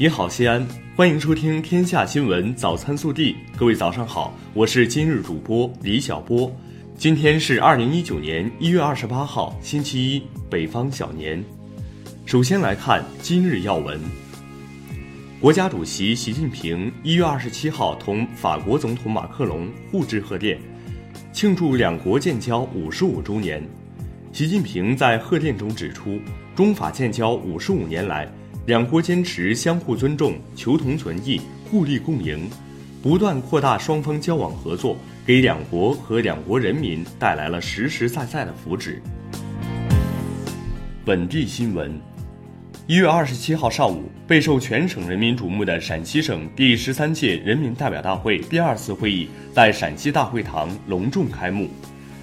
你好，西安，欢迎收听《天下新闻早餐速递》。各位早上好，我是今日主播李小波。今天是二零一九年一月二十八号，星期一，北方小年。首先来看今日要闻。国家主席习近平一月二十七号同法国总统马克龙互致贺电，庆祝两国建交五十五周年。习近平在贺电中指出，中法建交五十五年来。两国坚持相互尊重、求同存异、互利共赢，不断扩大双方交往合作，给两国和两国人民带来了实实在在的福祉。本地新闻：一月二十七号上午，备受全省人民瞩目的陕西省第十三届人民代表大会第二次会议在陕西大会堂隆重开幕，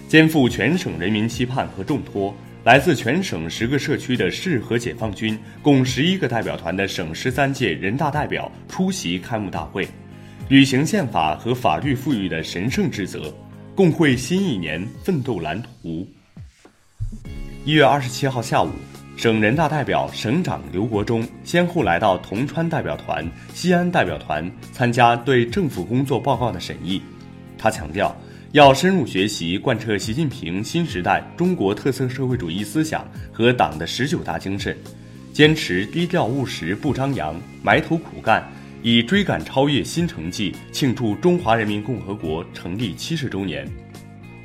肩负全省人民期盼和重托。来自全省十个社区的市和解放军共十一个代表团的省十三届人大代表出席开幕大会，履行宪法和法律赋予的神圣职责，共绘新一年奋斗蓝图。一月二十七号下午，省人大代表、省长刘国中先后来到铜川代表团、西安代表团参加对政府工作报告的审议，他强调。要深入学习贯彻习近平新时代中国特色社会主义思想和党的十九大精神，坚持低调务实不张扬，埋头苦干，以追赶超越新成绩庆祝中华人民共和国成立七十周年。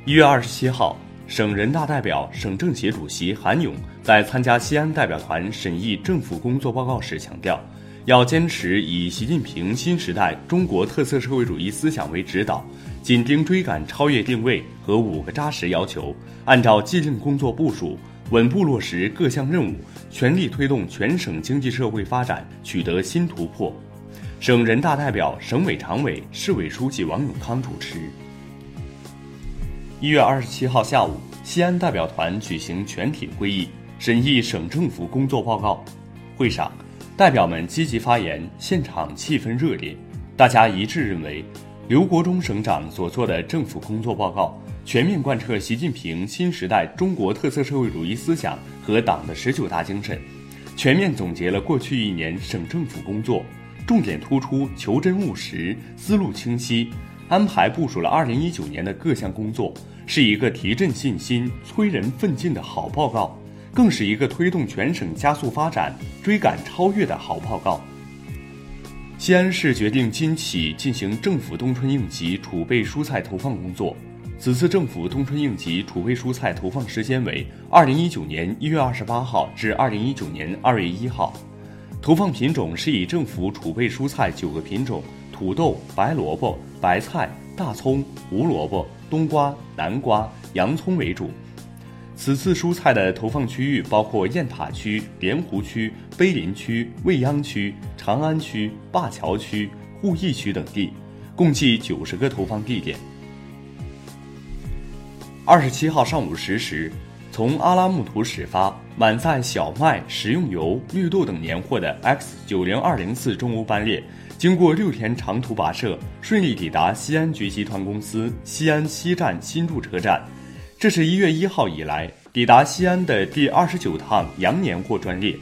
一月二十七号，省人大代表、省政协主席韩勇在参加西安代表团审议政府工作报告时强调，要坚持以习近平新时代中国特色社会主义思想为指导。紧盯追赶超越定位和五个扎实要求，按照既定工作部署，稳步落实各项任务，全力推动全省经济社会发展取得新突破。省人大代表、省委常委、市委书记王永康主持。一月二十七号下午，西安代表团举行全体会议，审议省政府工作报告。会上，代表们积极发言，现场气氛热烈，大家一致认为。刘国中省长所做的政府工作报告，全面贯彻习近平新时代中国特色社会主义思想和党的十九大精神，全面总结了过去一年省政府工作，重点突出求真务实、思路清晰，安排部署了二零一九年的各项工作，是一个提振信心、催人奋进的好报告，更是一个推动全省加速发展、追赶超越的好报告。西安市决定今起进行政府冬春应急储备蔬菜投放工作。此次政府冬春应急储备蔬菜投放时间为二零一九年一月二十八号至二零一九年二月一号。投放品种是以政府储备蔬菜九个品种：土豆、白萝卜、白菜、大葱、胡萝卜、冬瓜、南瓜、洋葱为主。此次蔬菜的投放区域包括雁塔区、莲湖区、碑林区、未央区、长安区、灞桥区、鄠邑区等地，共计九十个投放地点。二十七号上午十时，从阿拉木图始发，满载小麦、食用油、绿豆等年货的 X 九零二零次中欧班列，经过六天长途跋涉，顺利抵达西安局集团公司西安西站新筑车站。这是一月一号以来抵达西安的第二十九趟羊年货专列。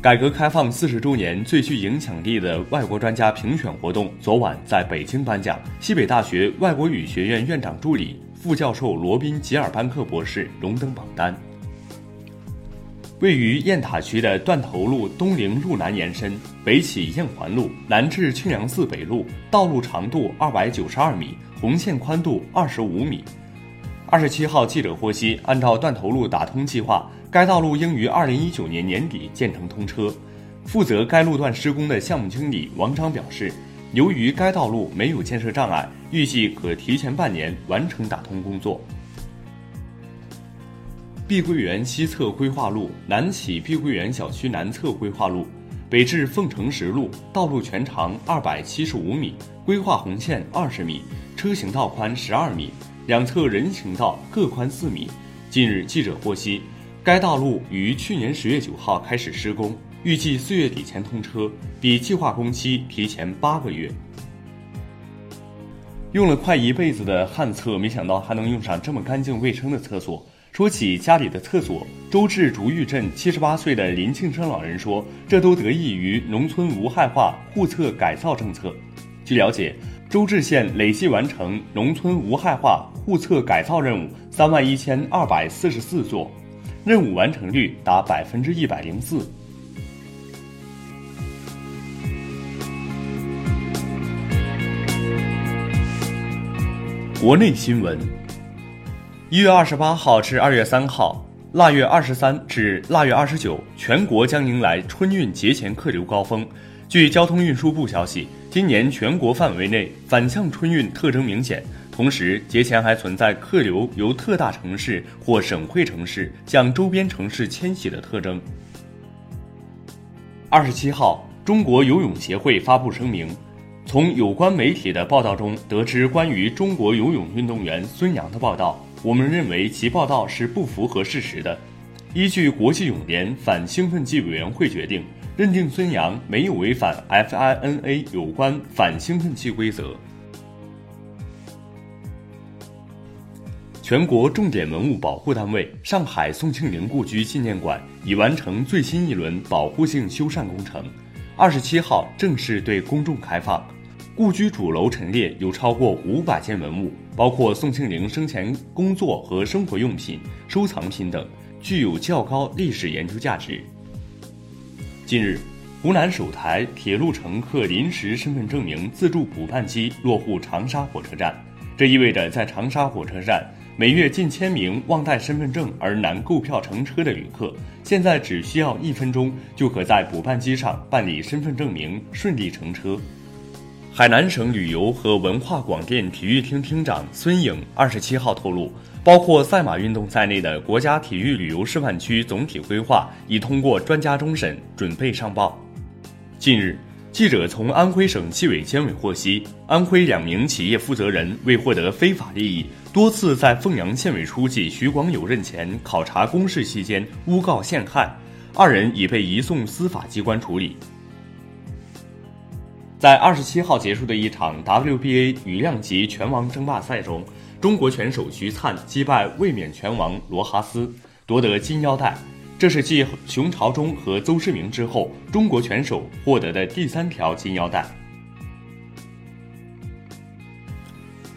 改革开放四十周年最具影响力的外国专家评选活动昨晚在北京颁奖，西北大学外国语学院院长助理、副教授罗宾·吉尔班克博士荣登榜单。位于雁塔区的断头路东陵路南延伸，北起雁环路，南至庆阳寺北路，道路长度二百九十二米，红线宽度二十五米。二十七号，记者获悉，按照断头路打通计划，该道路应于二零一九年年底建成通车。负责该路段施工的项目经理王章表示，由于该道路没有建设障碍，预计可提前半年完成打通工作。碧桂园西侧规划路南起碧桂园小区南侧规划路，北至凤城石路，道路全长二百七十五米，规划红线二十米，车行道宽十二米。两侧人行道各宽四米。近日，记者获悉，该道路于去年十月九号开始施工，预计四月底前通车，比计划工期提前八个月。用了快一辈子的旱厕，没想到还能用上这么干净卫生的厕所。说起家里的厕所，周至竹峪镇七十八岁的林庆生老人说：“这都得益于农村无害化户厕改造政策。”据了解，周至县累计完成农村无害化户厕改造任务三万一千二百四十四座，任务完成率达百分之一百零四。国内新闻：一月二十八号至二月三号，腊月二十三至腊月二十九，全国将迎来春运节前客流高峰。据交通运输部消息，今年全国范围内反向春运特征明显，同时节前还存在客流由特大城市或省会城市向周边城市迁徙的特征。二十七号，中国游泳协会发布声明，从有关媒体的报道中得知关于中国游泳运动员孙杨的报道，我们认为其报道是不符合事实的。依据国际泳联反兴奋剂委员会决定。认定孙杨没有违反 FINA 有关反兴奋剂规则。全国重点文物保护单位上海宋庆龄故居纪念馆已完成最新一轮保护性修缮工程，二十七号正式对公众开放。故居主楼陈列有超过五百件文物，包括宋庆龄生前工作和生活用品、收藏品等，具有较高历史研究价值。近日，湖南首台铁路乘客临时身份证明自助补办机落户长沙火车站，这意味着在长沙火车站每月近千名忘带身份证而难购票乘车的旅客，现在只需要一分钟就可在补办机上办理身份证明，顺利乘车。海南省旅游和文化广电体育厅厅长孙颖二十七号透露。包括赛马运动在内的国家体育旅游示范区总体规划已通过专家终审，准备上报。近日，记者从安徽省纪委监委获悉，安徽两名企业负责人为获得非法利益，多次在凤阳县委书记徐广友任前考察公示期间诬告陷害，二人已被移送司法机关处理。在二十七号结束的一场 WBA 羽量级拳王争霸赛中。中国拳手徐灿击败卫冕拳王罗哈斯，夺得金腰带。这是继熊朝忠和邹市明之后，中国拳手获得的第三条金腰带。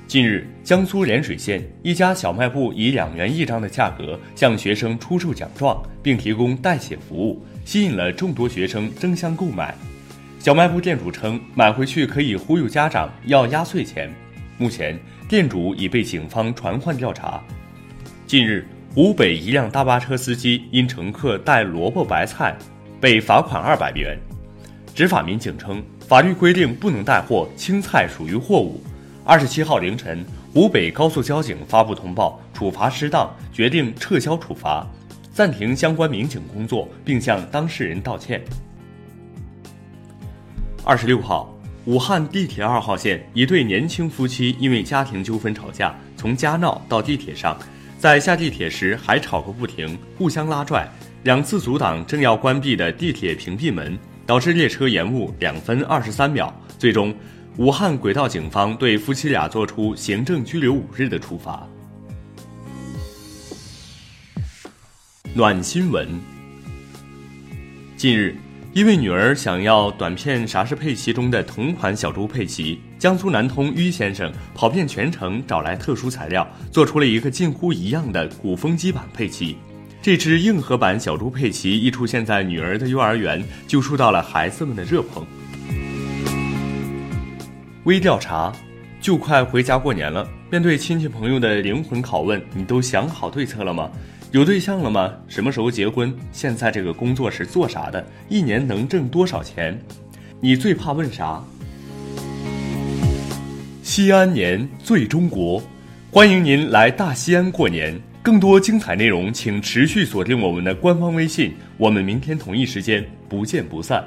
近日，江苏涟水县一家小卖部以两元一张的价格向学生出售奖状，并提供代写服务，吸引了众多学生争相购买。小卖部店主称，买回去可以忽悠家长要压岁钱。目前，店主已被警方传唤调查。近日，湖北一辆大巴车司机因乘客带萝卜白菜，被罚款二百元。执法民警称，法律规定不能带货，青菜属于货物。二十七号凌晨，湖北高速交警发布通报，处罚失当，决定撤销处罚，暂停相关民警工作，并向当事人道歉。二十六号。武汉地铁二号线一对年轻夫妻因为家庭纠纷吵架，从家闹到地铁上，在下地铁时还吵个不停，互相拉拽，两次阻挡正要关闭的地铁屏蔽门，导致列车延误两分二十三秒。最终，武汉轨道警方对夫妻俩作出行政拘留五日的处罚。暖新闻，近日。一位女儿想要短片啥是佩奇中的同款小猪佩奇，江苏南通于先生跑遍全城找来特殊材料，做出了一个近乎一样的鼓风机版佩奇。这只硬核版小猪佩奇一出现在女儿的幼儿园，就受到了孩子们的热捧。微调查，就快回家过年了，面对亲戚朋友的灵魂拷问，你都想好对策了吗？有对象了吗？什么时候结婚？现在这个工作是做啥的？一年能挣多少钱？你最怕问啥？西安年最中国，欢迎您来大西安过年。更多精彩内容，请持续锁定我们的官方微信。我们明天同一时间不见不散。